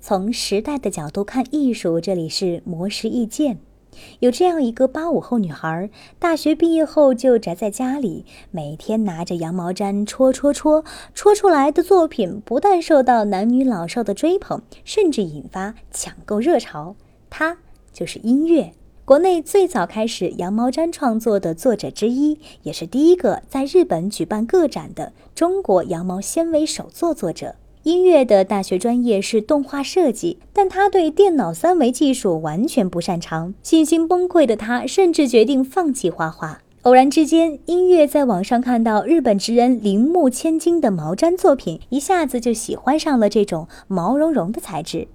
从时代的角度看艺术，这里是魔石意见。有这样一个八五后女孩，大学毕业后就宅在家里，每天拿着羊毛毡戳戳戳，戳出来的作品不但受到男女老少的追捧，甚至引发抢购热潮。她就是音乐，国内最早开始羊毛毡创作的作者之一，也是第一个在日本举办个展的中国羊毛纤维手作作者。音乐的大学专业是动画设计，但他对电脑三维技术完全不擅长，信心崩溃的他甚至决定放弃画画。偶然之间，音乐在网上看到日本职人铃木千金的毛毡作品，一下子就喜欢上了这种毛茸茸的材质。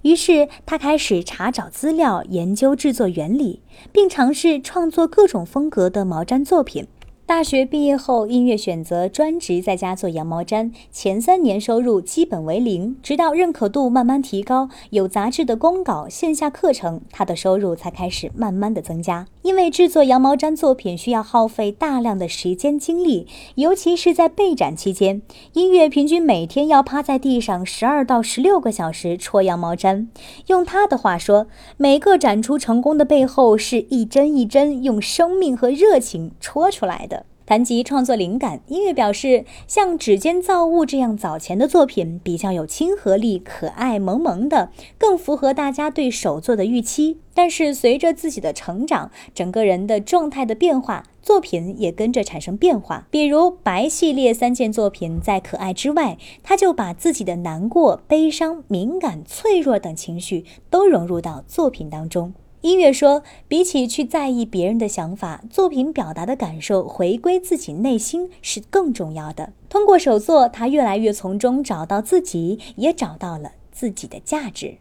于是他开始查找资料，研究制作原理，并尝试创作各种风格的毛毡作品。大学毕业后，音乐选择专职在家做羊毛毡。前三年收入基本为零，直到认可度慢慢提高，有杂志的公稿、线下课程，他的收入才开始慢慢的增加。因为制作羊毛毡作品需要耗费大量的时间精力，尤其是在备展期间，音乐平均每天要趴在地上十二到十六个小时戳羊毛毡。用他的话说，每个展出成功的背后，是一针一针用生命和热情戳出来的。谈及创作灵感，音乐表示，像《指尖造物》这样早前的作品比较有亲和力、可爱、萌萌的，更符合大家对手作的预期。但是随着自己的成长，整个人的状态的变化，作品也跟着产生变化。比如白系列三件作品，在可爱之外，他就把自己的难过、悲伤、敏感、脆弱等情绪都融入到作品当中。音乐说，比起去在意别人的想法，作品表达的感受回归自己内心是更重要的。通过手作，他越来越从中找到自己，也找到了自己的价值。